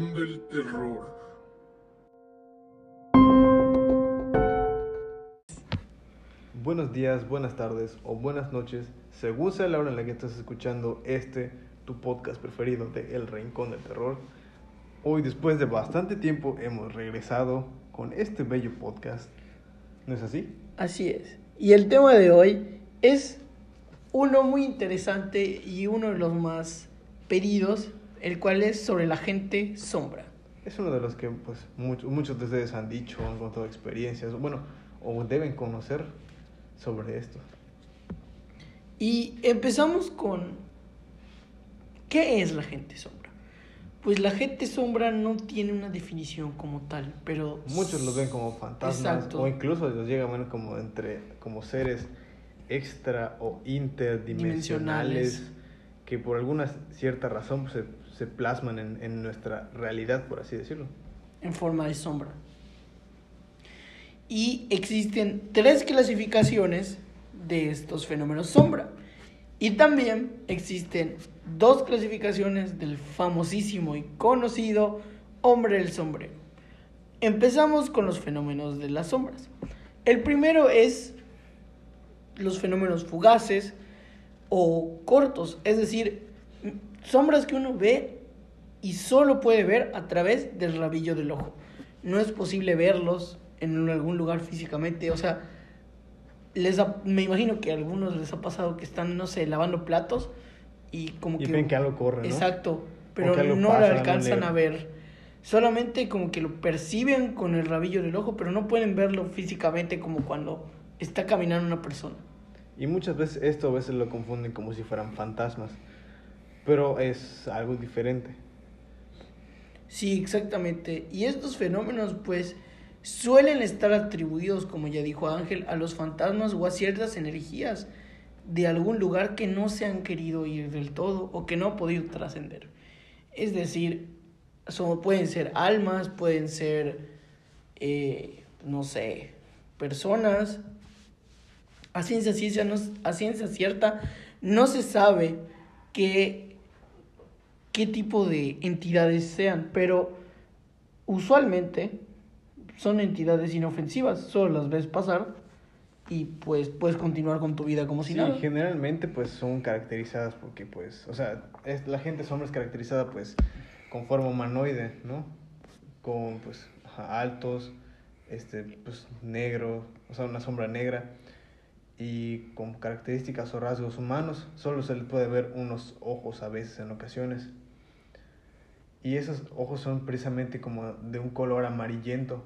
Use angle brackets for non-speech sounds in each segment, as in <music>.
Rincón del Terror. Buenos días, buenas tardes o buenas noches, según sea la hora en la que estás escuchando este, tu podcast preferido de El Rincón del Terror. Hoy, después de bastante tiempo, hemos regresado con este bello podcast. ¿No es así? Así es. Y el tema de hoy es uno muy interesante y uno de los más pedidos, el cual es sobre la gente sombra. Es uno de los que pues, muchos, muchos de ustedes han dicho, han contado experiencias, bueno, o deben conocer sobre esto. Y empezamos con, ¿qué es la gente sombra? Pues la gente sombra no tiene una definición como tal, pero... Muchos lo ven como fantasmas Exacto. o incluso los llegan ver como, entre, como seres extra o interdimensionales Dimensionales. que por alguna cierta razón pues, se, plasman en, en nuestra realidad, por así decirlo. en forma de sombra. Y existen tres clasificaciones de estos fenómenos sombra. Y también existen dos clasificaciones del famosísimo y conocido hombre del sombrero. Empezamos con los fenómenos de las sombras. El primero es los fenómenos fugaces o cortos, es decir, sombras que uno ve y solo puede ver a través del rabillo del ojo. No es posible verlos en algún lugar físicamente, o sea, les ha- me imagino que a algunos les ha pasado que están, no sé, lavando platos y como Y que... ven que algo corre, ¿no? Exacto, pero no pasa, lo no alcanzan a ver. Solamente como que lo perciben con el rabillo del ojo, pero no pueden verlo físicamente como cuando está caminando una persona. Y muchas veces esto a veces lo confunden como si fueran fantasmas, pero es algo diferente. Sí, exactamente. Y estos fenómenos, pues, suelen estar atribuidos, como ya dijo Ángel, a los fantasmas o a ciertas energías de algún lugar que no se han querido ir del todo o que no han podido trascender. Es decir, son, pueden ser almas, pueden ser, eh, no sé, personas. A ciencia, ciencia no, a ciencia cierta no se sabe qué, qué tipo de entidades sean, pero usualmente son entidades inofensivas, solo las ves pasar y pues puedes continuar con tu vida como si Sí, nada. generalmente pues son caracterizadas porque pues, o sea, es, la gente sombra es caracterizada pues con forma humanoide, ¿no? Con pues altos, este, pues negro, o sea, una sombra negra y con características o rasgos humanos, solo se le puede ver unos ojos a veces en ocasiones. Y esos ojos son precisamente como de un color amarillento.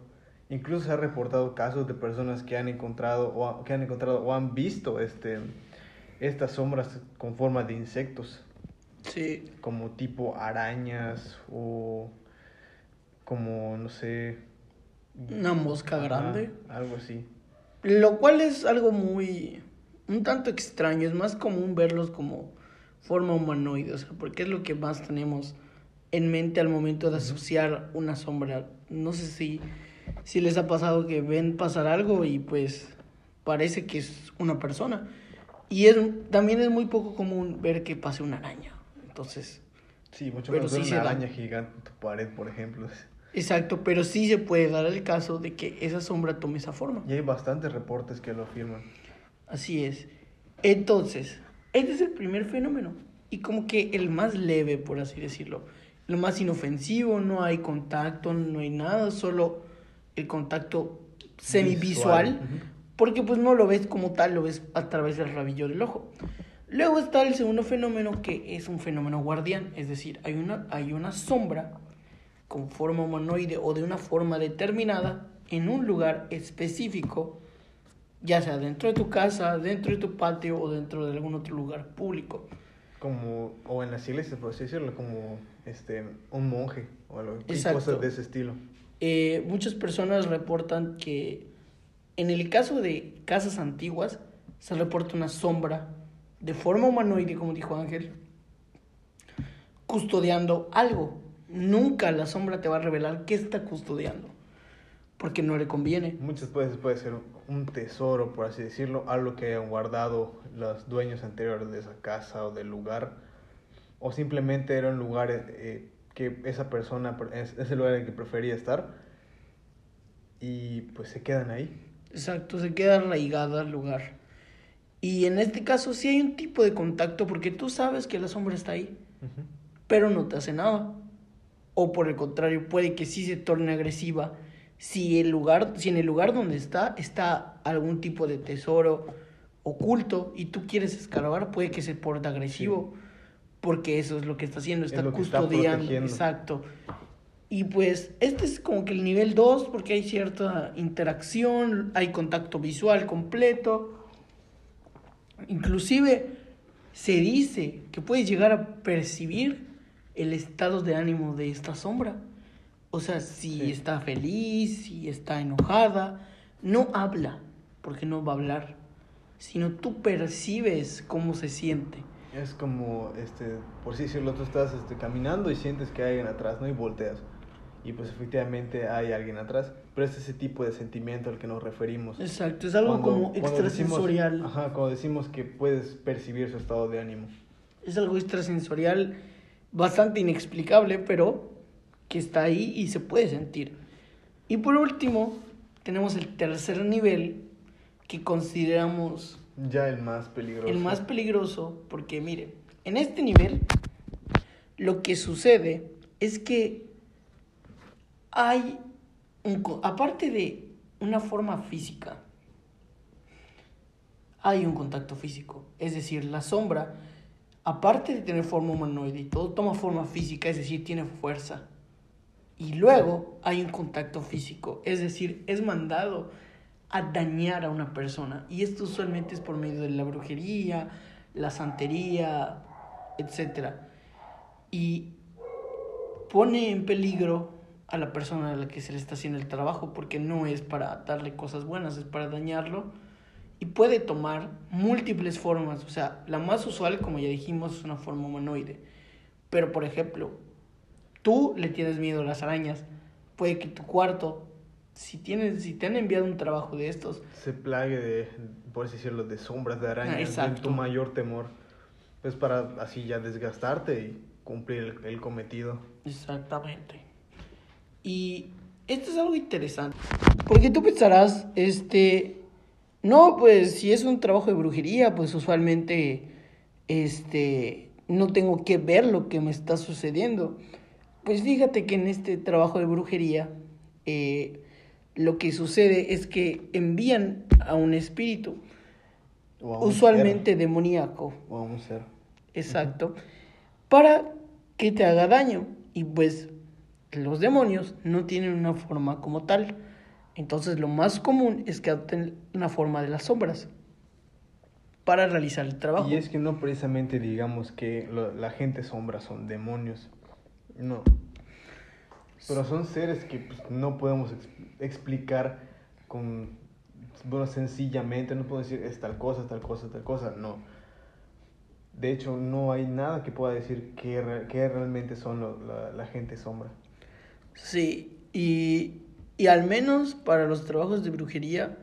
Incluso se ha reportado casos de personas que han encontrado o, que han encontrado o han visto este, estas sombras con forma de insectos, Sí, como tipo arañas o como, no sé... una mosca grande. algo así. Lo cual es algo muy. un tanto extraño. Es más común verlos como forma humanoide. O sea, porque es lo que más tenemos en mente al momento de asociar una sombra. No sé si, si les ha pasado que ven pasar algo y pues parece que es una persona. Y es, también es muy poco común ver que pase una araña. Entonces, Sí, mucho menos sí una da. araña gigante en tu pared, por ejemplo. Exacto, pero sí se puede dar el caso de que esa sombra tome esa forma. Y hay bastantes reportes que lo afirman. Así es. Entonces, este es el primer fenómeno. Y como que el más leve, por así decirlo. Lo más inofensivo, no hay contacto, no hay nada, solo el contacto semivisual. Visual, ujú. Porque pues no lo ves como tal, lo ves a través del rabillo del ojo. Luego está el segundo fenómeno que es un fenómeno guardián. Es decir, hay una, hay una sombra con forma humanoide o de una forma determinada en un lugar específico ya sea dentro de tu casa, dentro de tu patio o dentro de algún otro lugar público. Como, o en las iglesias, por así decirlo, como este, un monje o algo, cosas de ese estilo. Eh, muchas personas reportan que en el caso de casas antiguas se reporta una sombra de forma humanoide, como dijo Ángel, custodiando algo. Nunca la sombra te va a revelar qué está custodiando, porque no le conviene. Muchas veces puede ser un tesoro, por así decirlo, algo que hayan guardado los dueños anteriores de esa casa o del lugar, o simplemente era un lugar eh, que esa persona es, es el lugar en el que prefería estar y pues se quedan ahí. Exacto, se queda arraigada al lugar. Y en este caso sí hay un tipo de contacto porque tú sabes que la sombra está ahí, pero no te hace nada. O por el contrario, puede que sí se torne agresiva si el lugar, si en el lugar donde está está algún tipo de tesoro oculto y tú quieres escarbar, puede que se porte agresivo. Porque eso es lo que está haciendo, está custodiando. exacto. Y pues este es como que el nivel 2 porque hay cierta interacción, hay contacto visual completo. Inclusive se dice que puedes llegar a percibir el estado de ánimo de esta sombra. O sea, si está feliz, si está enojada, no habla, porque no va a hablar, sino tú percibes cómo se siente. Es como, este, por si decirlo, tú estás este, caminando y sientes que hay alguien atrás, ¿no? Y volteas. Y pues efectivamente hay alguien atrás. Pero es ese tipo de sentimiento al que nos referimos. Exacto, es algo como extrasensorial. ajá, cuando decimos que puedes percibir su estado de ánimo. Es algo extrasensorial bastante inexplicable, pero que está ahí y se puede sentir. Y por último, tenemos el tercer nivel que consideramos... Ya el más peligroso. El más peligroso, porque mire, en este nivel lo que sucede es que hay, un, aparte de una forma física, hay un contacto físico. Es decir, la sombra, aparte de tener forma humanoide y todo, toma forma física, es decir, tiene fuerza. Y luego hay un contacto físico, es decir, es mandado a dañar a una persona. Y esto usualmente es por medio de la brujería, la santería, etc. Y pone en peligro a la persona a la que se le está haciendo el trabajo porque no es para darle cosas buenas, es para dañarlo. Y puede tomar múltiples formas. O sea, la más usual, como ya dijimos, es una forma humanoide. Pero, por ejemplo, tú le tienes miedo a las arañas. Puede que tu cuarto, si, tienes, si te han enviado un trabajo de estos... Se plague de, por así decirlo, de sombras de arañas, ah, tu mayor temor. Es para así ya desgastarte y cumplir el, el cometido. Exactamente. Y esto es algo interesante. Porque tú pensarás, este... No, pues si es un trabajo de brujería, pues usualmente este no tengo que ver lo que me está sucediendo. Pues fíjate que en este trabajo de brujería eh, lo que sucede es que envían a un espíritu, usualmente demoníaco. O a un ser. Exacto. Para que te haga daño. Y pues los demonios no tienen una forma como tal. Entonces lo más común es que adopten una forma de las sombras para realizar el trabajo. Y es que no precisamente digamos que la gente sombra son demonios, no. Pero son seres que pues, no podemos explicar con, bueno, sencillamente, no puedo decir es tal cosa, tal cosa, tal cosa, no. De hecho, no hay nada que pueda decir que, realmente son la, la, gente sombra. Sí, y, y, al menos para los trabajos de brujería,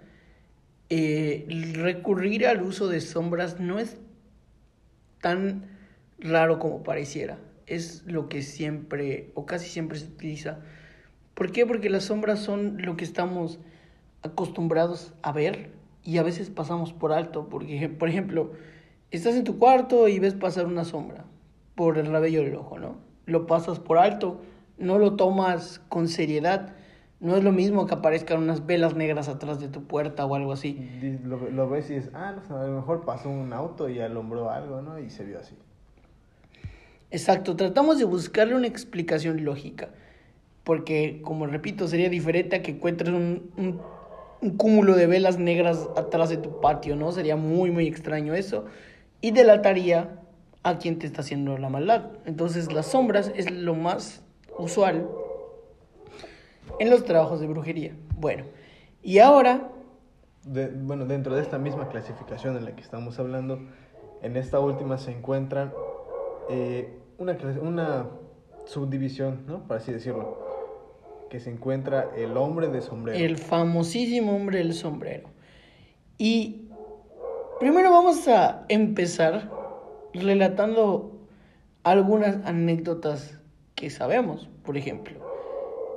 eh, recurrir al uso de sombras no es tan raro como pareciera es lo que siempre o casi siempre se utiliza. ¿Por qué? Porque las sombras son lo que estamos acostumbrados a ver y a veces pasamos por alto. Porque, por ejemplo, estás en tu cuarto y ves pasar una sombra por el rabillo del ojo, ¿no? Lo pasas por alto, no lo tomas con seriedad. No es lo mismo que aparezcan unas velas negras atrás de tu puerta o algo así. Lo, ves y dices, ah, no, a lo mejor pasó un auto y alumbró algo, ¿no? Y se vio así. Exacto, tratamos de buscarle una explicación lógica, porque como repito, sería diferente a que encuentres un, un, cúmulo de velas negras atrás de tu patio, ¿no? Sería muy, muy extraño eso, y delataría a quien te está haciendo la maldad. Entonces las sombras es lo más usual en los trabajos de brujería. Bueno, y ahora... bueno, dentro de esta misma clasificación en la que estamos hablando, en esta última se encuentran eh, una, una subdivisión, ¿no? Por así decirlo, que se encuentra el hombre de sombrero. El famosísimo hombre del sombrero. Y primero vamos a empezar relatando algunas anécdotas que sabemos. Por ejemplo,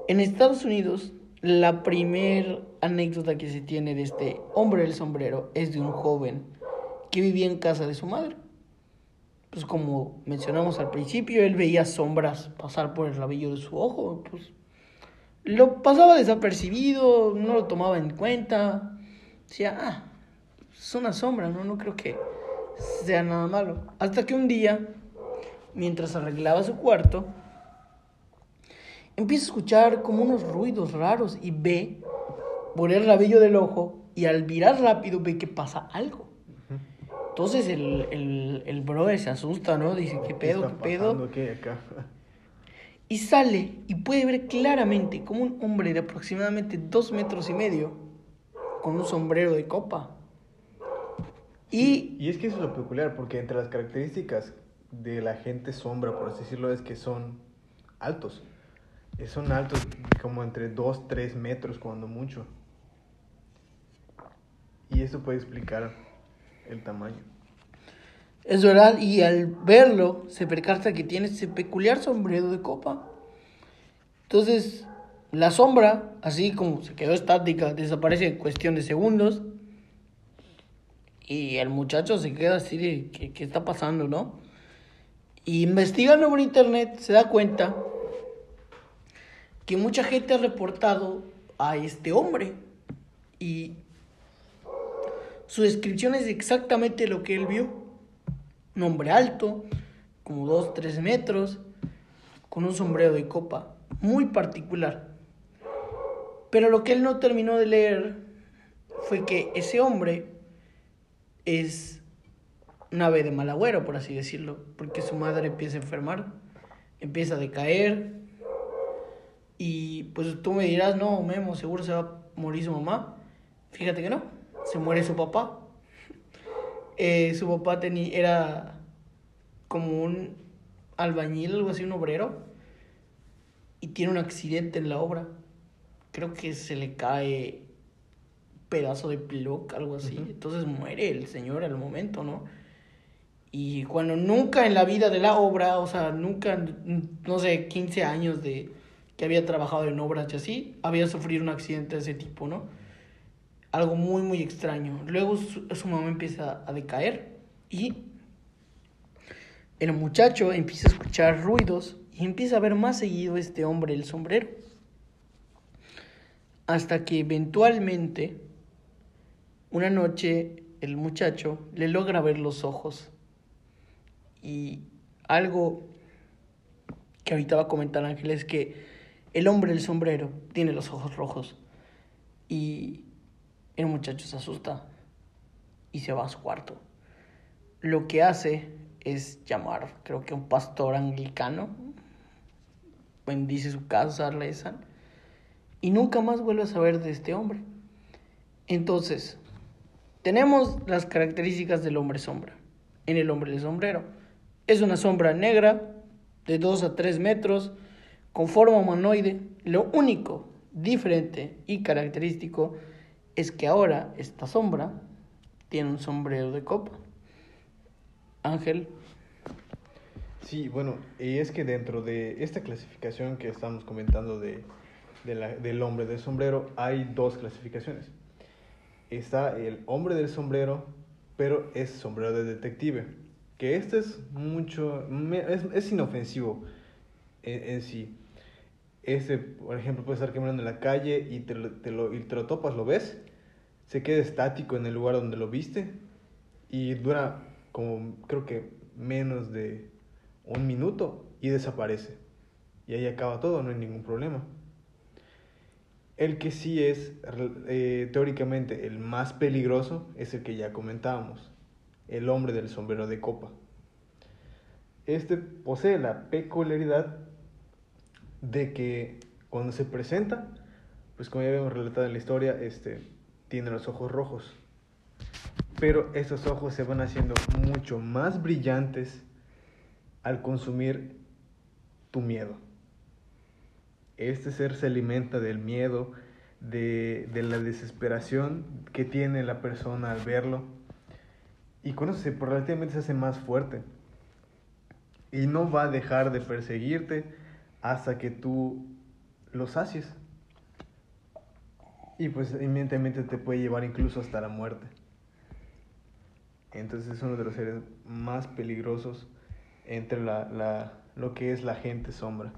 en Estados Unidos, la primer anécdota que se tiene de este hombre del sombrero es de un joven que vivía en casa de su madre. Pues como mencionamos al principio, él veía sombras pasar por el rabillo de su ojo, pues lo pasaba desapercibido, no lo tomaba en cuenta. Decía, ah, es una sombra, ¿no? No creo que sea nada malo. Hasta que un día, mientras arreglaba su cuarto, empieza a escuchar como unos ruidos raros y ve por el rabillo del ojo y al mirar rápido ve que pasa algo. Entonces el, el, el brother se asusta, ¿no? Dice, ¿qué pedo? ¿Qué, pedo? Y sale y puede ver claramente como un hombre de aproximadamente dos metros y medio, con un sombrero de copa. Y, Y es que eso es lo peculiar, porque entre las características de la gente sombra, por así decirlo, es que son altos. Son altos como entre 2, 3 metros cuando mucho. Y eso puede explicar el tamaño. es verdad, y al verlo se percata que tiene ese peculiar sombrero de copa. Entonces, la sombra, así como se quedó estática, desaparece en cuestión de segundos. Y el muchacho se queda así de, ¿qué, qué está pasando, no? Y investigando por internet se da cuenta que mucha gente ha reportado a este hombre. Y su descripción es exactamente lo que él vio. Un hombre alto, como 2, 3 metros, con un sombrero de copa, muy particular. Pero lo que él no terminó de leer fue que ese hombre es un ave de mal agüero, por así decirlo, porque su madre empieza a enfermar, empieza a decaer, y pues tú me dirás, no, Memo, seguro se va a morir su mamá. Fíjate que no, se muere su papá. <laughs> Eh, su papá tenía, era como un albañil, algo así, un obrero, y tiene un accidente en la obra. Creo que se le cae pedazo de plug, algo así. Entonces muere el señor al momento, ¿no? Y cuando nunca en la vida de la obra, o sea, nunca, no sé, 15 años de que había trabajado en obras y así, había sufrido un accidente de ese tipo, ¿no? Algo muy, muy extraño. Luego su, su mamá empieza a decaer y el muchacho empieza a escuchar ruidos y empieza a ver más seguido este hombre, el sombrero. Hasta que eventualmente, una noche, el muchacho le logra ver los ojos. Y algo que ahorita va a comentar Ángel es que el hombre del sombrero tiene los ojos rojos. Y el muchacho se asusta y se va a su cuarto. Lo que hace es llamar, creo que a un pastor anglicano, bendice su casa, rezan, y nunca más vuelve a saber de este hombre. Entonces, tenemos las características del hombre sombra. En el hombre del sombrero. Es una sombra negra de 2 a 3 metros, con forma humanoide. Lo único diferente y característico es que ahora esta sombra tiene un sombrero de copa. Ángel, Sí, bueno, y es que dentro de esta clasificación que estamos comentando de, del hombre del sombrero, hay dos clasificaciones. Está el hombre del sombrero, pero es sombrero de detective. Que este es mucho, es, es inofensivo en, en sí. Este, por ejemplo, puede estar caminando en la calle y te, lo- te lo, y te lo topas, lo ves, se queda estático en el lugar donde lo viste y dura como creo que menos de un minuto y desaparece. Y ahí acaba todo, no hay ningún problema. El que sí es eh, teóricamente el más peligroso es el que ya comentábamos, el hombre del sombrero de copa. Este posee la peculiaridad de que cuando se presenta, pues como ya habíamos relatado en la historia, este, tiene los ojos rojos. Pero estos ojos se van haciendo mucho más brillantes al consumir tu miedo. Este ser se alimenta del miedo, de, de la desesperación que tiene la persona al verlo. Y con eso se, relativamente se hace más fuerte. Y no va a dejar de perseguirte hasta que tú los sacies. Y pues inmediatamente te puede llevar incluso hasta la muerte. Entonces es uno de los seres más peligrosos entre la, la, lo que es la gente sombra.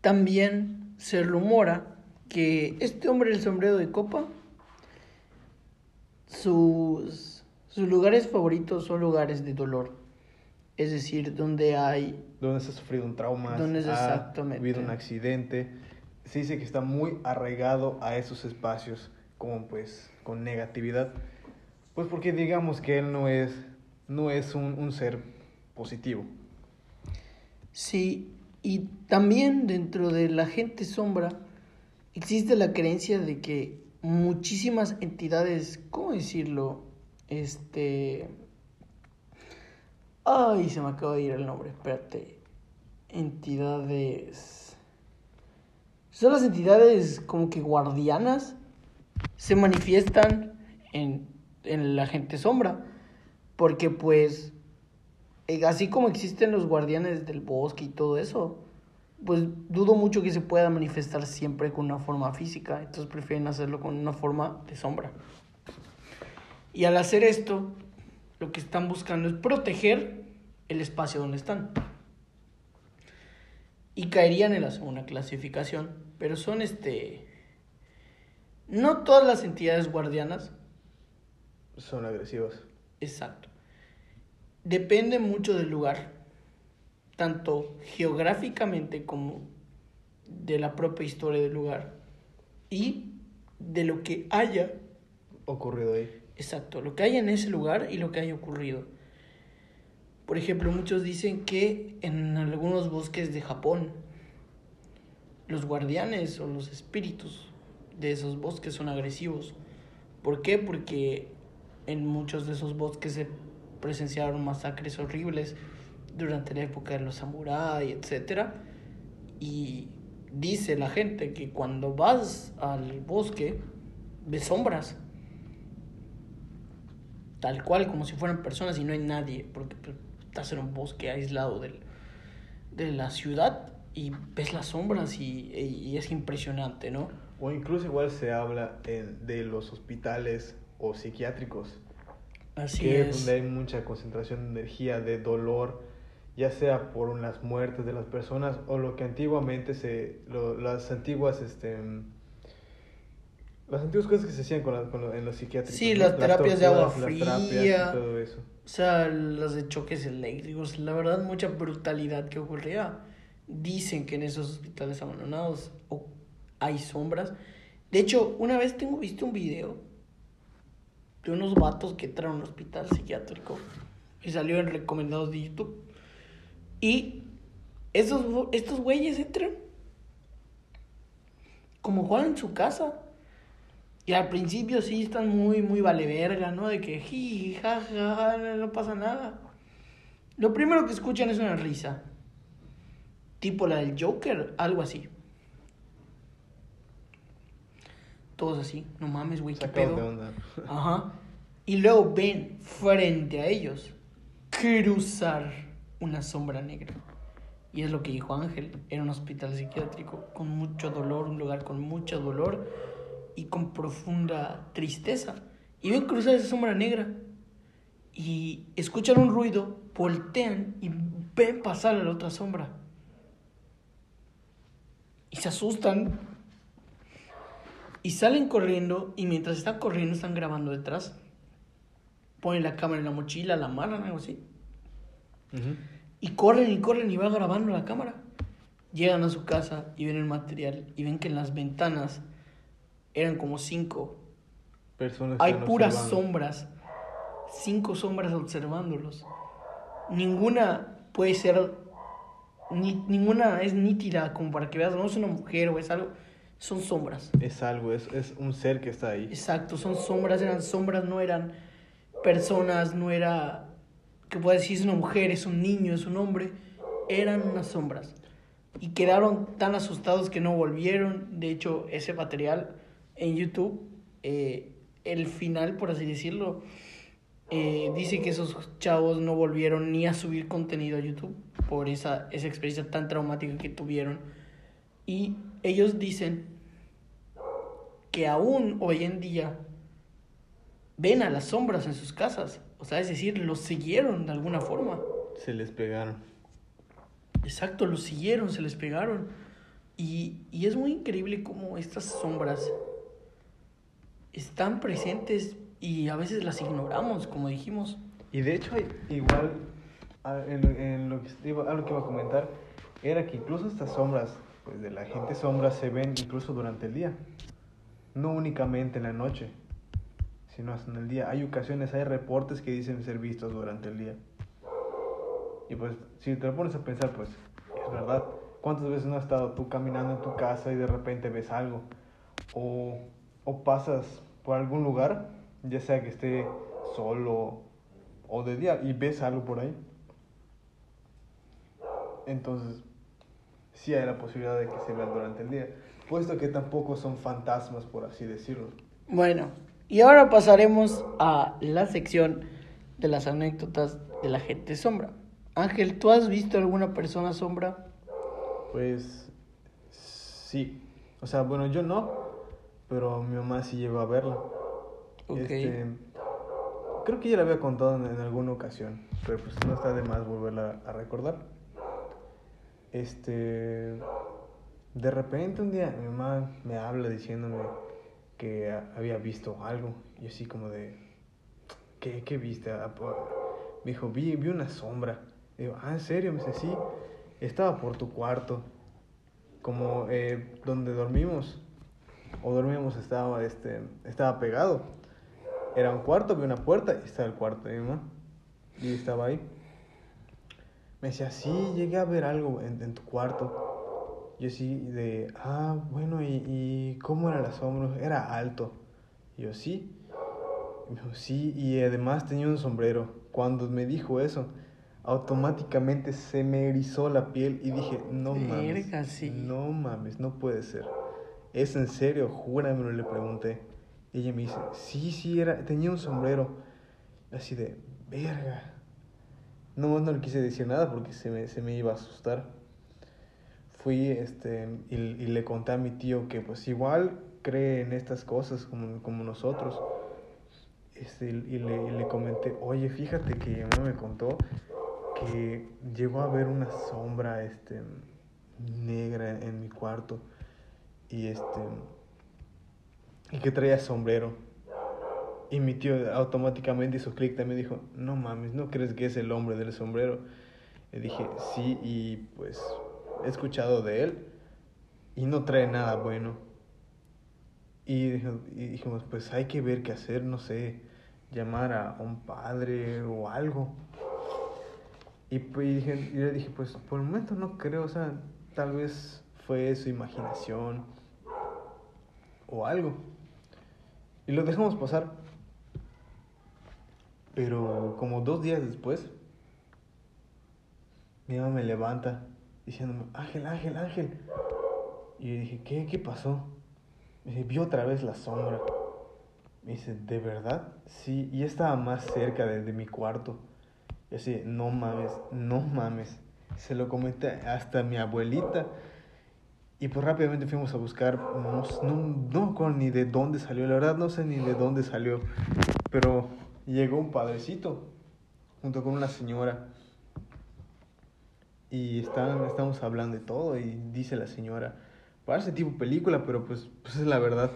También se rumora que este hombre del sombrero de copa, sus, sus lugares favoritos son lugares de dolor. Es decir, donde hay... Donde se ha sufrido un trauma, ha habido un accidente. Se dice que está muy arraigado a esos espacios, como pues con negatividad. Pues porque digamos que él no es, no es un, un ser positivo. Sí, y también dentro de la gente sombra existe la creencia de que muchísimas entidades, ¿cómo decirlo? Este... Ay, se me acaba de ir el nombre, espérate. Entidades... Son las entidades como que guardianas, se manifiestan en, en la gente sombra, porque pues eh, así como existen los guardianes del bosque y todo eso, pues dudo mucho que se pueda manifestar siempre con una forma física, entonces prefieren hacerlo con una forma de sombra. Y al hacer esto, lo que están buscando es proteger el espacio donde están. Y caerían en la segunda clasificación, pero son este... No todas las entidades guardianas Son agresivos. Exacto. Depende mucho del lugar, tanto geográficamente como de la propia historia del lugar y de lo que haya, Ocurrido ahí. Exacto, lo que haya en ese lugar y lo que haya ocurrido. Por ejemplo, muchos dicen que en algunos bosques de Japón, los guardianes o los espíritus de esos bosques son agresivos. ¿Por qué? Porque en muchos de esos bosques se presenciaron masacres horribles durante la época de los samuráis, etc. Y dice la gente que cuando vas al bosque, ves sombras. Tal cual, como si fueran personas y no hay nadie, porque pues, estás en un bosque aislado del, de la ciudad y ves las sombras y, y es impresionante, ¿no? O incluso igual se habla en- de los hospitales o psiquiátricos, Así que es es. donde hay mucha concentración de energía, de dolor, ya sea por las muertes de las personas o lo que antiguamente se, lo- las antiguas, este, las antiguas cosas que se hacían con la- con lo- en los psiquiátricos. Sí, ¿no? las terapias de agua torturas, fría. y todo eso. O sea, las de choques eléctricos, la verdad, mucha brutalidad que ocurría. Dicen que en esos hospitales abandonados o- hay sombras. De hecho, una vez tengo visto un video de unos vatos que entraron a un hospital psiquiátrico y salió en recomendados de YouTube. Y esos, estos güeyes entran como juegan en su casa. Y al principio sí están muy, muy vale verga, ¿no? De que jiji, ja, no, pasa nada. Lo primero que escuchan es una risa. Tipo la del Joker, algo así. Todos así, no mames, güey, qué pedo. de onda. <laughs> Ajá. Y luego ven frente a ellos cruzar una sombra negra. Y es lo que dijo Ángel. Era un hospital psiquiátrico con mucho dolor, un lugar con mucho dolor y con profunda tristeza. Y ven cruzar esa sombra negra. Y escuchan un ruido, voltean y ven pasar a la otra sombra. Y se asustan. Y salen corriendo y mientras están corriendo están grabando detrás. Ponen la cámara en la mochila, la amarran, algo así. Y corren y corren y va grabando la cámara. Llegan a su casa y ven el material y ven que en las ventanas eran como cinco. Personas Hay puras observando. sombras. Cinco sombras observándolos. Ninguna puede ser. Ni, ninguna es nítida como para que veas, no es una mujer o es algo. Son sombras. Es algo, es, es un ser que está ahí. Exacto, son sombras, eran sombras, no eran personas, no era que pueda decir es una mujer, es un niño, es un hombre, eran unas sombras. Y quedaron tan asustados que no volvieron. De hecho, ese material en YouTube, eh, el final, por así decirlo, eh, dice que esos chavos no volvieron ni a subir contenido a YouTube por esa, esa experiencia tan traumática que tuvieron. Y ellos dicen que aún hoy en día ven a las sombras en sus casas. O sea, es decir, los siguieron de alguna forma. Se les pegaron. Exacto, los siguieron, se les pegaron. Y, y es muy increíble cómo estas sombras están presentes y a veces las ignoramos, como dijimos. Y de hecho, igual, en, en lo, que algo que iba a comentar, era que incluso estas sombras, pues de la gente sombra, se ven incluso durante el día. No únicamente en la noche, sino hasta en el día. Hay ocasiones, hay reportes que dicen ser vistos durante el día. Y pues, si te pones a pensar, pues, es verdad. ¿Cuántas veces no has estado tú caminando en tu casa y de repente ves algo? O, o pasas por algún lugar, ya sea que esté solo o de día, y ves algo por ahí. Entonces, sí hay la posibilidad de que se vean durante el día, puesto que tampoco son fantasmas, por así decirlo. Bueno, y ahora pasaremos a la sección de las anécdotas de la gente sombra. Ángel, ¿tú has visto alguna persona sombra? Pues sí. O sea, bueno, yo no, pero mi mamá sí llegó a verla. Ok. Este, creo que ya la había contado en, en alguna ocasión, pero pues no está de más volverla a recordar. Este, de repente un día mi mamá me habla diciéndome que a- había visto algo y así como de, ¿qué, qué viste? Ah, Me dijo, vi, vi una sombra. Digo, ah, ¿en serio? Me dice, sí, estaba por tu cuarto, como eh, donde dormimos o dormíamos estaba, este, estaba pegado. Era un cuarto, había una puerta y estaba el cuarto de mi mamá. Y estaba ahí. Me decía, sí, llegué a ver algo en, en tu cuarto. Yo sí, de, ah, bueno, ¿y, y cómo era la sombra? Era alto. Y yo, sí. Y me dijo, sí, y además tenía un sombrero. Cuando me dijo eso, automáticamente se me erizó la piel y dije, no mames. Sí. No mames, no puede ser. ¿Es en serio? Júramelo, le pregunté. Y ella me dice, sí, sí, era, tenía un sombrero. Así de, verga. No, no le quise decir nada porque se me, se me iba a asustar. Fui este, y, y le conté a mi tío que pues igual cree en estas cosas como, como nosotros. Este, y, le, y le comenté, oye, fíjate que mi mamá me contó que llegó a ver una sombra este, negra en mi cuarto y este y que traía sombrero. Y mi tío automáticamente hizo clic también dijo, no mames, ¿no crees que es el hombre del sombrero? Le dije, sí, y pues he escuchado de él y no trae nada bueno. Y, dijimos, pues hay que ver qué hacer, no sé, llamar a un padre o algo. Y, pues, le dije, pues por el momento no creo, o sea, tal vez fue su imaginación o algo. Y lo dejamos pasar. Pero como dos días después, mi mamá me levanta diciéndome, Ángel, Ángel, Ángel. Y yo dije, ¿qué? ¿Qué pasó? Me dice, vi otra vez la sombra. Me dice, ¿de verdad? Sí, y estaba más cerca de, mi cuarto. Y así, no mames, no mames. Se lo comenté hasta mi abuelita. Y pues rápidamente fuimos a buscar, no, no, no ni de dónde salió, la verdad no sé ni de dónde salió. Pero llegó un padrecito junto con una señora. Y están, estamos hablando de todo y dice la señora, parece tipo película, pero pues, pues es la verdad.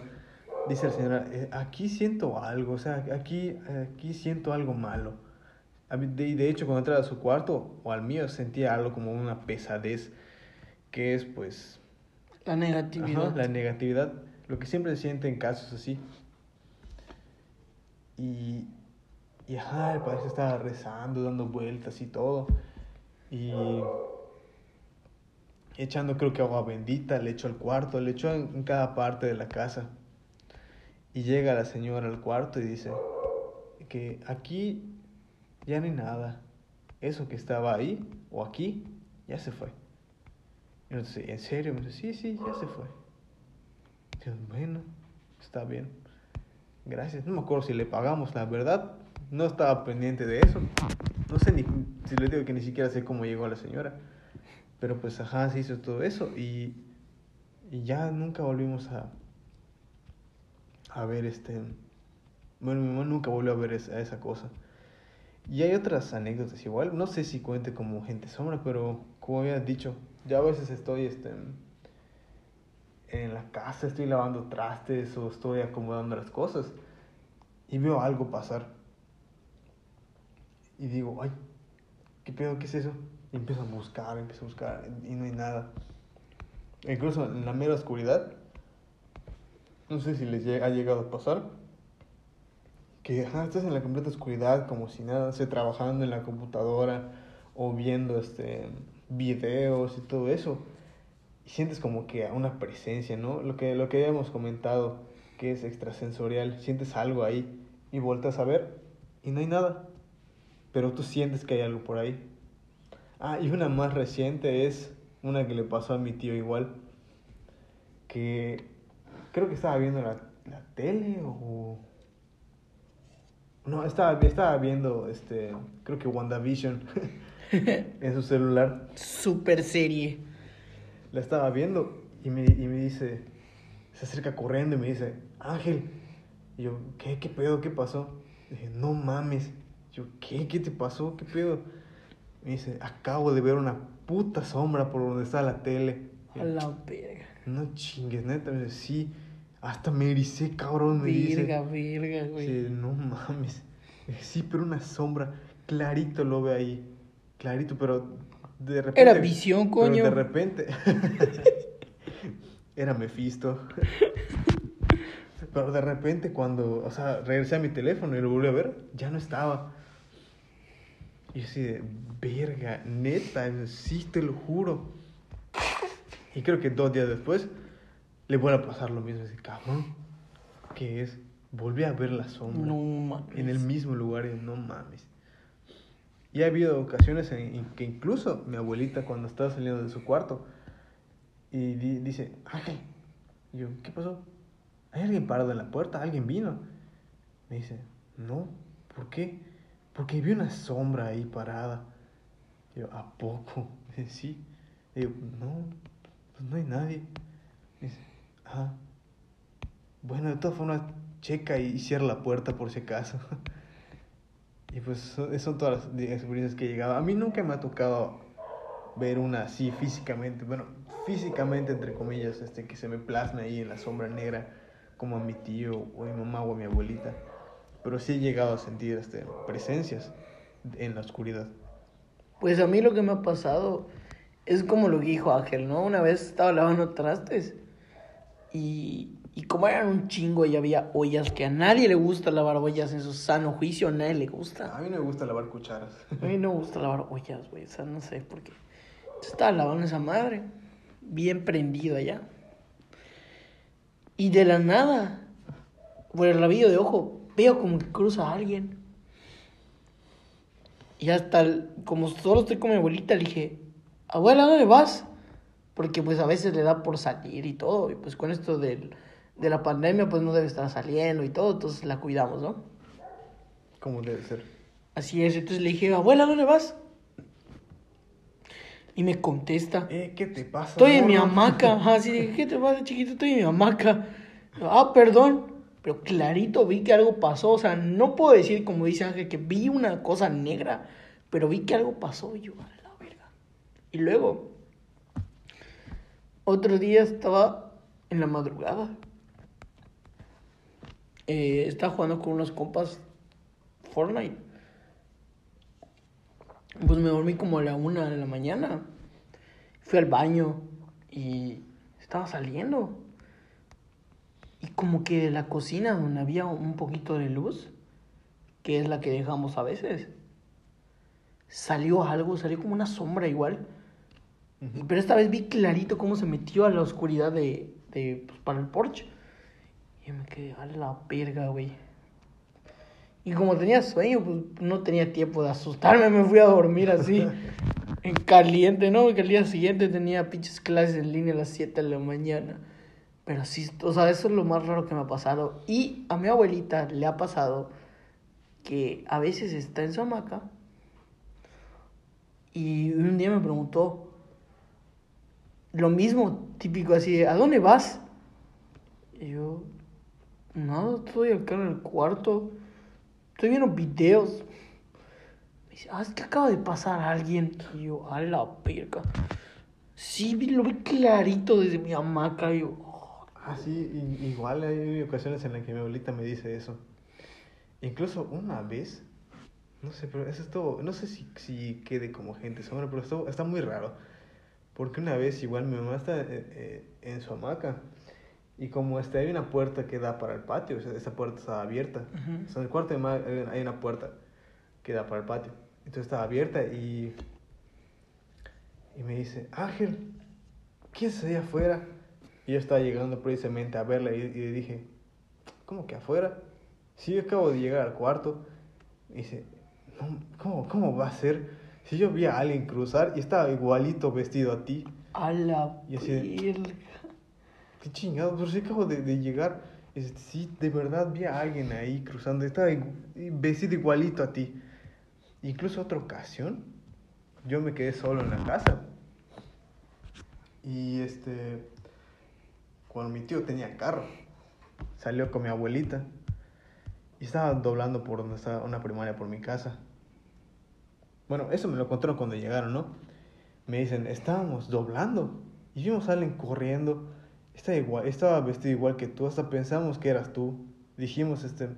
Dice la señora, "Eh, aquí siento algo, o sea, aquí, aquí siento algo malo. De, de hecho, cuando entraba a su cuarto o al mío, sentía algo como una pesadez, que es pues La negatividad. La negatividad, lo que siempre se siente en casos así. Y, y ajá, el padre se estaba rezando, dando vueltas y todo. Y echando creo que agua bendita, le echó al cuarto, le echó en, en cada parte de la casa. Y llega la señora al cuarto y dice que aquí ya no hay nada. Eso que estaba ahí o aquí ya se fue. Y entonces, ¿en serio? Me dice, sí, sí, ya se fue. Digo, bueno, está bien. Gracias. No me acuerdo si le pagamos, la verdad. No estaba pendiente de eso. no sé ni, si le digo que ni siquiera sé cómo llegó a la señora. Pero pues, ajá, se hizo todo eso y, y ya nunca volvimos a, a ver este... Bueno, mi mamá nunca volvió a ver esa, esa cosa. Y hay otras anécdotas igual, no sé si cuente como gente sombra, pero como había dicho, ya a veces estoy este, en la casa, estoy lavando trastes o estoy acomodando las cosas y veo algo pasar. Y digo, ay, ¿qué pedo? ¿Qué es eso? Y empiezo a buscar, empiezo a buscar y no hay nada. E incluso en la mera oscuridad, no sé si les ha llegado a pasar, que estás en la completa oscuridad como si nada, sé, trabajando en la computadora o viendo este, videos y todo eso. Y sientes como que una presencia, ¿no? Lo que, lo que habíamos comentado, que es extrasensorial, sientes algo ahí y vueltas a ver y no hay nada. Pero tú sientes que hay algo por ahí. Ah, y una más reciente es una que le pasó a mi tío igual. Que creo que estaba viendo la, la tele o... No, estaba, estaba viendo, este, creo que WandaVision <laughs> <laughs> en su celular. Super serie. La estaba viendo y me, y me dice, se acerca corriendo y me dice, Ángel, y yo, ¿qué? ¿Qué pedo? ¿Qué pasó? dije, no mames. Yo, ¿qué? ¿Qué te pasó? ¿Qué pedo? Me dice, acabo de ver una puta sombra por donde está la tele. A la verga. No chingues, neta. Me dice, sí. Hasta me ericé, cabrón. Me dice. virga, güey. Dice, no mames. Sí, pero una sombra. Clarito lo ve ahí. Clarito, pero de repente. Era visión, pero coño. de repente. <laughs> Era Mephisto. Pero de repente cuando, o sea, regresé a mi teléfono y lo volví a ver, ya no estaba. Y así de, verga, neta, sí, te lo juro. Y creo que dos días después le vuelve a pasar lo mismo. Así, cabrón, ¿qué es? Volví a ver la sombra. No mames. En el mismo lugar y no mames. Y ha habido ocasiones en, que incluso mi abuelita cuando estaba saliendo de su cuarto y di- dice, Ángel, yo, ¿qué pasó? ¿Hay alguien parado en la puerta? ¿Alguien vino? Me dice, no, ¿por qué? Porque vi una sombra ahí parada. Yo, ¿a poco? <laughs> Me dice, sí. Y yo, no, pues no hay nadie. Me dice, ah, bueno, de todas formas, checa y cierra la puerta por si acaso. <laughs> Y pues son, todas las experiencias que he llegado. A mí nunca me ha tocado ver una así físicamente, bueno, físicamente entre comillas, este, que se me plasme ahí en la sombra negra, como a mi tío o a mi mamá o a mi abuelita. Pero sí he llegado a sentir este, presencias en la oscuridad. Pues a mí lo que me ha pasado es como lo que dijo Ángel, ¿no? Una vez estaba lavando trastes y, y como eran un chingo y había ollas que a nadie le gusta lavar ollas en su sano juicio, a nadie le gusta. A mí no me gusta lavar cucharas. A mí no me gusta lavar ollas, güey, o sea, no sé por qué. Estaba lavando esa madre, bien prendido allá. Y de la nada, por el rabillo de ojo, veo como que cruza a alguien. Y hasta, el- como solo estoy con mi abuelita, le dije, abuela, ¿dónde vas? Porque pues a veces le da por salir y todo. Y pues con esto del, de la pandemia, pues no debe estar saliendo y todo, entonces la cuidamos, ¿no? Como debe ser. Así es, entonces le dije, abuela, ¿dónde vas? Y me contesta, Eh, ¿qué te pasa? estoy en mi hamaca. Así dije, ¿qué te pasa, chiquito? Estoy en mi hamaca. Ah, perdón. Pero clarito vi que algo pasó. O sea, no puedo decir, como dice Ángel, que vi una cosa negra, pero vi que algo pasó. Y yo, a la verga. Y luego, otro día estaba en la madrugada. Eh, estaba jugando con unos compas Fortnite. Pues me dormí como a la una de la mañana. Fui al baño y estaba saliendo. Y como que de la cocina donde había un poquito de luz, que es la que dejamos a veces, salió algo, salió como una sombra igual. Pero esta vez vi clarito cómo se metió a la oscuridad de, de pues, para el porche. Y me quedé a la verga, güey. Y como tenía sueño, pues no tenía tiempo de asustarme, me fui a dormir así, <laughs> en caliente, ¿no? Porque el día siguiente tenía pinches clases en línea a las 7 de la mañana. Pero sí, o sea, eso es lo más raro que me ha pasado. Y a mi abuelita le ha pasado que a veces está en su hamaca Y un día me preguntó lo mismo, típico así, ¿a dónde vas? Y yo, nada, estoy acá en el cuarto, estoy viendo videos. Me dice, ah, es que acaba de pasar alguien. Y yo, a la perca. Sí, lo vi clarito desde mi hamaca. Y yo, oh, Ah, sí, i- igual hay ocasiones en las que mi abuelita me dice eso. Incluso una vez, no sé, pero eso estuvo, no sé si, si quede como gente sombra, pero esto, está muy raro. Porque una vez igual mi mamá está eh, eh, en su hamaca y como este, hay una puerta que da para el patio, o sea, esa puerta estaba abierta. Ujú. O sea, en el cuarto de mamá hay una puerta que da para el patio. Entonces estaba abierta y, y me dice, Ángel, ¿quién está ahí afuera? Y yo estaba llegando precisamente a verla y, y le dije, ¿cómo que afuera? Sí, yo acabo de llegar al cuarto. Y dice, "No, ¿cómo, ¿cómo va a ser? Si yo vi a alguien cruzar y estaba igualito vestido a ti. a la Y así. Qué chingado, pero sí acabo de, de llegar. Dice, sí, de verdad vi a alguien ahí cruzando. Estaba vestido igualito a ti. Incluso otra ocasión, yo me quedé solo en la casa. Y este, cuando mi tío tenía carro, salió con mi abuelita. Y estaba doblando por donde estaba una primaria por mi casa. Bueno, eso me lo contaron cuando llegaron, ¿no? Me dicen, estábamos doblando. Y vimos a alguien corriendo. Estaba, igual, estaba vestido igual que tú. Hasta pensamos que eras tú. Dijimos, este,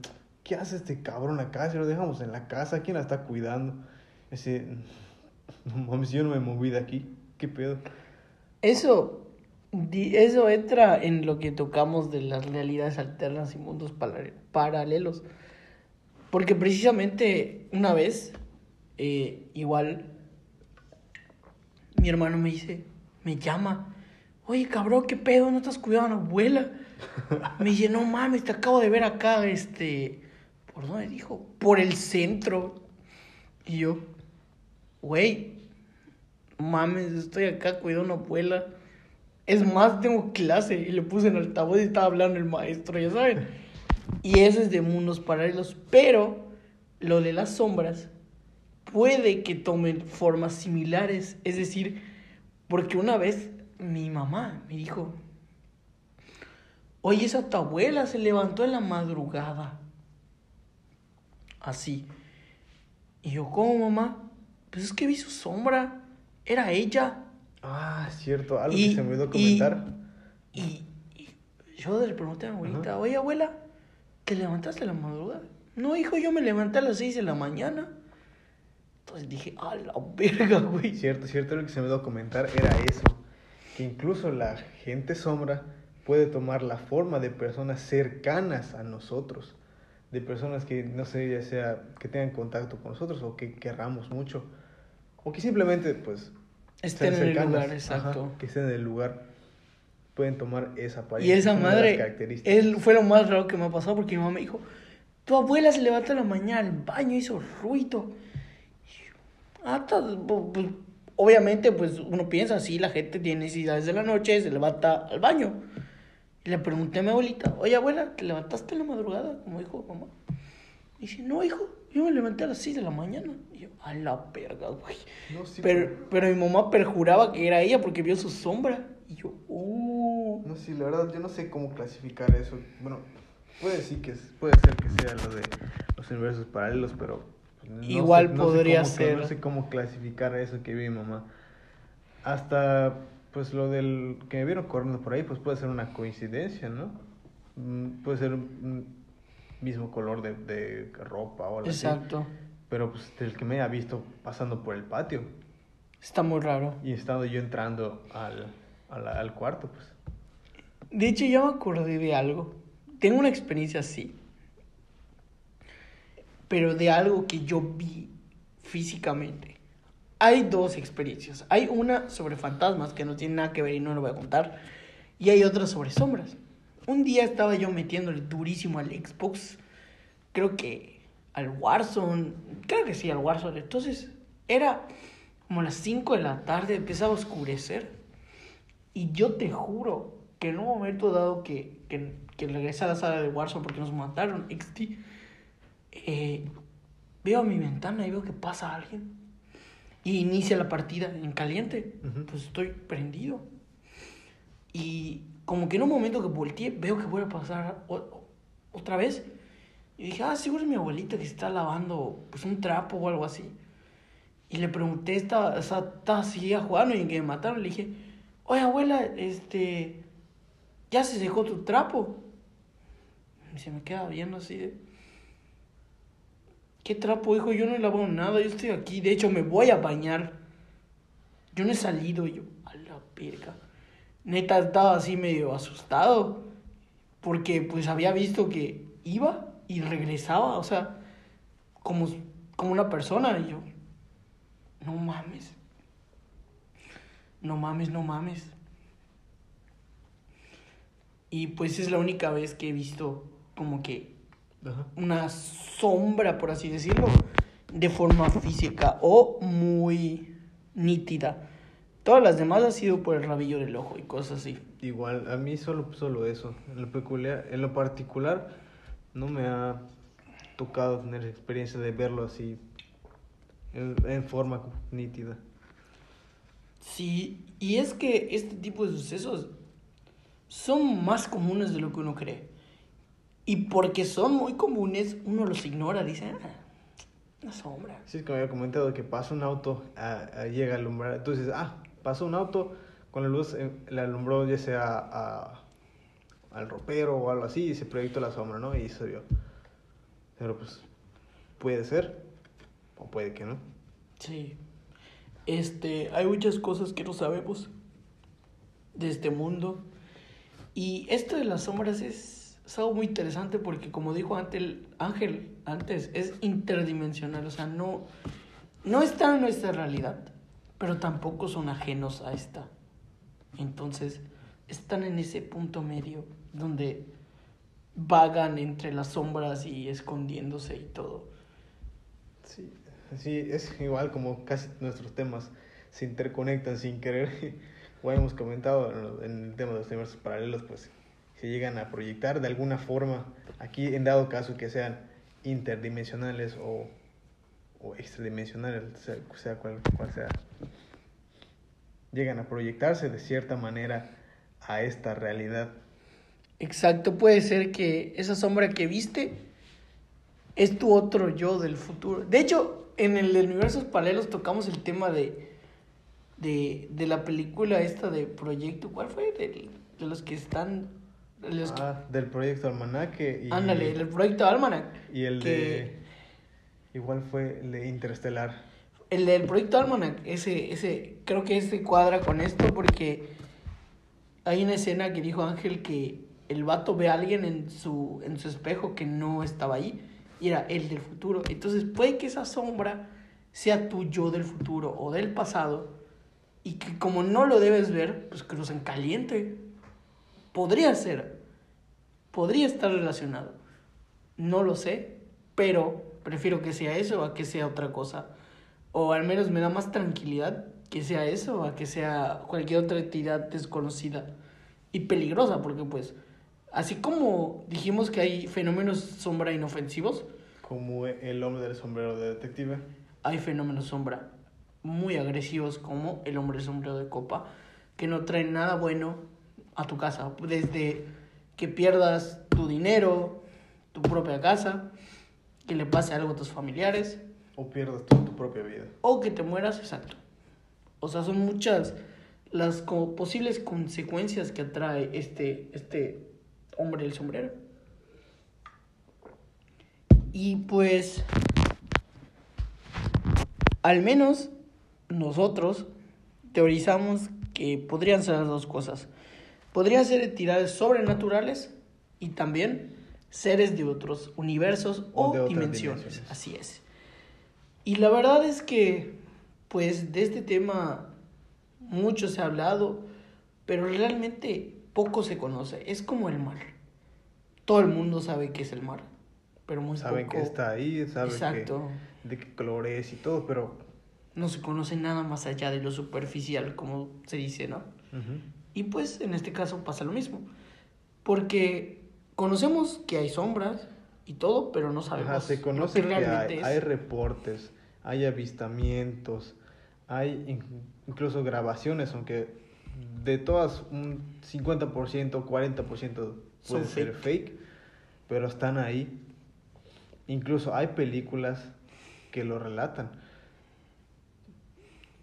¿qué hace este cabrón acá? Si lo dejamos en la casa, ¿quién la está cuidando? Ese, no mames, yo no me moví de aquí. ¿Qué pedo? Eso, eso entra en lo que tocamos de las realidades alternas y mundos paralelos. Porque precisamente una vez, eh, igual, mi hermano me dice, me llama, oye cabrón, ¿qué pedo? ¿No estás cuidando a la abuela? <laughs> Me dice, no mames, te acabo de ver acá, este, ¿por dónde dijo? Por el centro. Y yo, güey, mames, estoy acá cuidando a una abuela. Es más, tengo clase y le puse en altavoz y estaba hablando el maestro, ya saben. Y eso es de mundos paralelos. Pero lo de las sombras puede que tomen formas similares. Es decir, porque una vez mi mamá me dijo, oye, esa tu abuela se levantó en la madrugada. Así. Y yo, ¿cómo, mamá? Pues es que vi su sombra. Era ella. Ah, cierto, algo Y- que se me olvidó comentar. Y, y yo le pregunté a mi abuelita, oye, abuela, ¿te levantaste a la madrugada? No, hijo, yo me levanté a las 6 de la mañana. Entonces dije, a la verga, güey. Cierto, cierto, lo que se me olvidó comentar era eso. Que incluso la gente sombra puede tomar la forma de personas cercanas a nosotros. De personas que, no sé, ya sea que tengan contacto con nosotros o que querramos mucho. O que simplemente, pues, Estén en el lugar, ajá, exacto. que estén en el lugar. Pueden tomar esa Y apariencia. esa es una de las madre él fue lo más raro que me ha pasado porque mi mamá me dijo, tu abuela se levantó en la mañana al baño, hizo ruido. Y yo, "Ah, obviamente, pues uno piensa así, la gente tiene necesidades de la noche, se levanta al baño. Y le pregunté a mi abuelita, oye abuela, ¿te levantaste en la madrugada? Como dijo mamá. Y dice, no, hijo, yo me levanté a las 6 de la mañana. Y yo, a la verga, güey. No, sí, pero, pero mi mamá perjuraba que era ella porque vio su sombra. Y yo, uh. No, sí, la verdad, yo no sé cómo clasificar eso. Bueno, puede sí que puede ser que sea lo de los universos paralelos, pero no Igual sé- no sé podría cómo- ser. No sé cómo clasificar eso que vi mi mamá. Hasta, pues lo del que me vieron corriendo por ahí, pues puede ser una coincidencia, ¿no? Mm, Puede ser un mismo color de, de ropa o algo así. Exacto. Pero pues del que me haya visto pasando por el patio Está muy raro. y estando yo entrando al, al, al cuarto, pues. De hecho, ya me acordé de algo. Tengo una experiencia así. Pero de algo que yo vi físicamente. Hay dos experiencias. Hay una sobre fantasmas que no tiene nada que ver y no lo voy a contar. Y hay otra sobre sombras. Un día estaba yo metiéndole durísimo al Xbox. Creo que al Warzone. Creo que sí, al Warzone. Entonces era como las 5 de la tarde, empezaba a oscurecer. Y yo te juro que en un momento dado que, que, que regresé a la sala de Warzone porque nos mataron, XT, eh, veo a mi ventana y veo que pasa alguien. Y inicia la partida en caliente. Ujú. Pues estoy prendido. Y como que en un momento que volteé, veo que vuelve a pasar otra vez. Y dije, ah, seguro es mi abuelita que está lavando pues un trapo o algo así. Y le pregunté, sea, estaba seguía jugando y que me mataron, le dije, oye abuela, este, ya se secó tu trapo. Y se me queda viendo así de, ¿qué trapo, hijo? Yo no he lavado nada, yo estoy aquí, de hecho me voy a bañar. Yo no he salido, y yo, a la verga. Neta, estaba así medio asustado, porque pues había visto que iba y regresaba, o sea, como, como una persona, y yo, no mames. No mames, no mames. Y pues es la única vez que he visto como que Ajá. una sombra, por así decirlo, de forma física o muy nítida. Todas las demás ha sido por el rabillo del ojo y cosas así. Igual, a mí solo, solo eso. En lo, peculiar, en lo particular, no me ha tocado tener experiencia de verlo así en, en forma nítida. Sí, y es que este tipo de sucesos son más comunes de lo que uno cree. Y porque son muy comunes, uno los ignora, dice, ah, una sombra. Sí, es me había comentado que pasa un auto, a- a- llega a alumbrar. Entonces, ah, pasó un auto con la luz, eh, le alumbró ya sea a- al ropero o algo así y se proyectó la sombra, ¿no? Y se vio. Pero pues, puede ser, o puede que no. Sí. Este, hay muchas cosas que no sabemos de este mundo. Y esto de las sombras es, es algo muy interesante porque como dijo antes el Ángel antes, es interdimensional, o sea, no no está en nuestra realidad, pero tampoco son ajenos a esta. Entonces, están en ese punto medio donde vagan entre las sombras y escondiéndose y todo. Sí, sí, es igual como casi nuestros temas se interconectan sin querer. <laughs> Como hemos comentado en el tema de los universos paralelos, pues se llegan a proyectar de alguna forma, aquí en dado caso que sean interdimensionales o, o extradimensionales, sea, sea cual, cual sea, llegan a proyectarse de cierta manera a esta realidad. Exacto, puede ser que esa sombra que viste es tu otro yo del futuro. De hecho, en el de universos paralelos tocamos el tema de, de, de la película esta de Proyecto. ¿Cuál fue? De, de los que están. Los Ah, del proyecto Almanaque y, ándale, el proyecto Almanac. y el que- de... Igual fue el de Interestelar. El del proyecto Almanac, ese, ese, creo que ese cuadra con esto porque hay una escena que dijo Ángel que el vato ve a alguien en su, en su espejo que no estaba ahí y era el del futuro. Entonces puede que esa sombra sea tu yo del futuro o del pasado y que como no lo debes ver, pues cruzan caliente. Podría ser, podría estar relacionado. No lo sé, pero prefiero que sea eso a que sea otra cosa. O al menos me da más tranquilidad que sea eso a que sea cualquier otra entidad desconocida y peligrosa, porque pues, así como dijimos que hay fenómenos sombra inofensivos, Como el hombre del sombrero de detective. hay fenómenos sombra muy agresivos como el hombre sombrero de copa, que no traen nada bueno a tu casa, desde que pierdas tu dinero, tu propia casa, que le pase algo a tus familiares, O pierdas tú tu propia vida. o que te mueras, exacto. O sea, son muchas las como posibles consecuencias que atrae este, este hombre del sombrero. Y pues, al menos nosotros teorizamos que podrían ser las dos cosas. Podrían ser entidades sobrenaturales y también seres de otros universos O o, dimensiones. dimensiones. Así es. Y la verdad es que, pues, de este tema mucho se ha hablado, pero realmente poco se conoce. Es como el mar. Todo el mundo sabe que es el mar, pero muy Saben poco. que está ahí, saben Exacto. que, de qué color es y todo, pero... No se conoce nada más allá de lo superficial, como se dice, ¿no? ujú. Y pues en este caso pasa lo mismo. Porque conocemos que hay sombras y todo, pero no sabemos. Ajá, se lo conoce que, hay, es. hay reportes, hay avistamientos, hay in- incluso grabaciones, aunque de todas un 50%, 40% puede Son ser fake, pero están ahí. Incluso hay películas que lo relatan.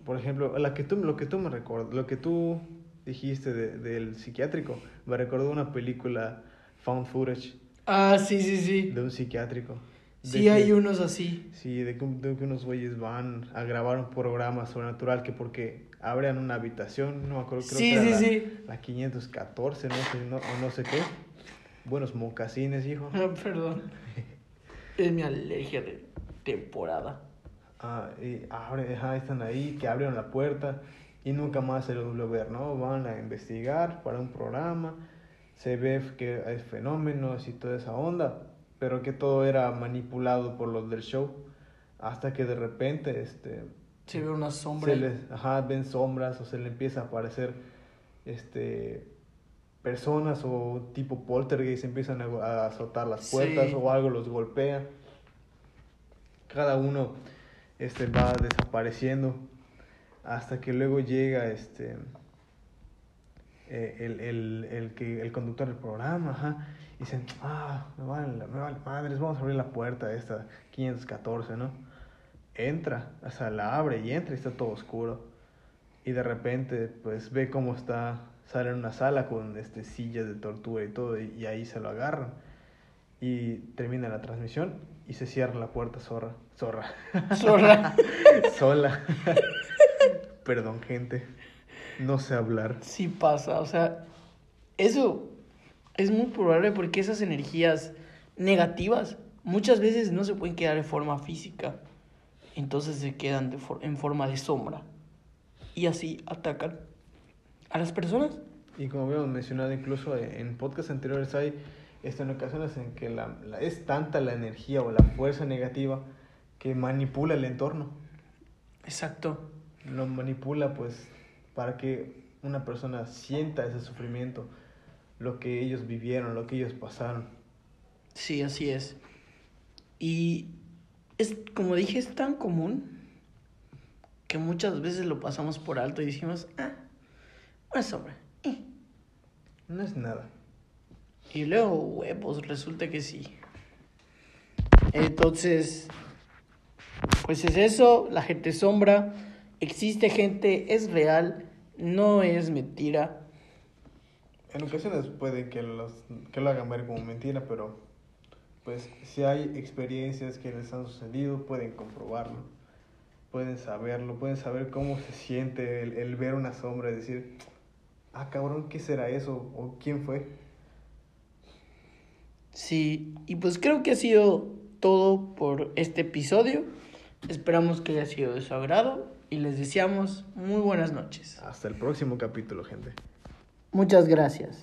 Por ejemplo, la que tú, lo que tú me recuerdas, lo que tú dijiste de- del psiquiátrico, me recordó una película found footage Ah, sí, sí, sí. de un psiquiátrico. Sí, que- hay unos así. Sí, de que, de que unos güeyes van a grabar un programa sobrenatural que porque abren una habitación, no me acuerdo, creo Sí, que era sí, la, sí. la 514, no sé, no, o no sé qué. Buenos mocasines, hijo. Ah, Perdón. <laughs> Es mi alergia de temporada. Ah, y abre, ajá, están ahí, que abrieron la puerta y nunca más se lo vuelve a ver, ¿no? Van a investigar para un programa, se ve que hay fenómenos y toda esa onda, pero que todo era manipulado por los del show, hasta que de repente, este, Se ve una sombra. se les, ajá, ven sombras o se le empieza a aparecer, este, personas o tipo poltergeist empiezan a, azotar las puertas Sí. o algo los golpea. Cada uno este, va desapareciendo hasta que luego llega este eh, el, el, el, que, el conductor del programa, ajá, y dicen, ah, me vale, me vale madres, vamos a abrir la puerta de esta 514, ¿no? Entra, o sea, la abre y entra y está todo oscuro. Y de repente, pues ve cómo está, sale en una sala con este, sillas de tortura y todo, y, y ahí se lo agarran. Y termina la transmisión y se cierra la puerta zorra. Zorra. Zorra. <laughs> Sola. <laughs> Perdón, gente. No sé hablar. Sí pasa, o sea, eso es muy probable porque esas energías negativas muchas veces no se pueden quedar en forma física, entonces se quedan de for- en forma de sombra y así atacan a las personas. Y como habíamos mencionado incluso en podcasts anteriores, hay esto en ocasiones en que la, la- es tanta la energía o la fuerza negativa que manipula el entorno. Exacto. Lo manipula pues para que una persona sienta ese sufrimiento, lo que ellos vivieron, lo que ellos pasaron. Sí, así es. Y es, como dije, es tan común que muchas veces lo pasamos por alto y decimos, ah, una sombra. eh". No es nada. Y luego, huevos, resulta que sí. Entonces, pues es eso, la gente sombra, existe gente, es real, no es mentira. En ocasiones puede que, los, que lo hagan ver como mentira, pero pues si hay experiencias que les han sucedido, pueden comprobarlo, pueden saberlo, pueden saber cómo se siente el, el ver una sombra y decir, ah cabrón, ¿qué será eso? ¿O quién fue? Sí, y pues creo que ha sido todo por este episodio. Esperamos que haya sido de su agrado y les deseamos muy buenas noches. Hasta el próximo capítulo, gente. Muchas gracias.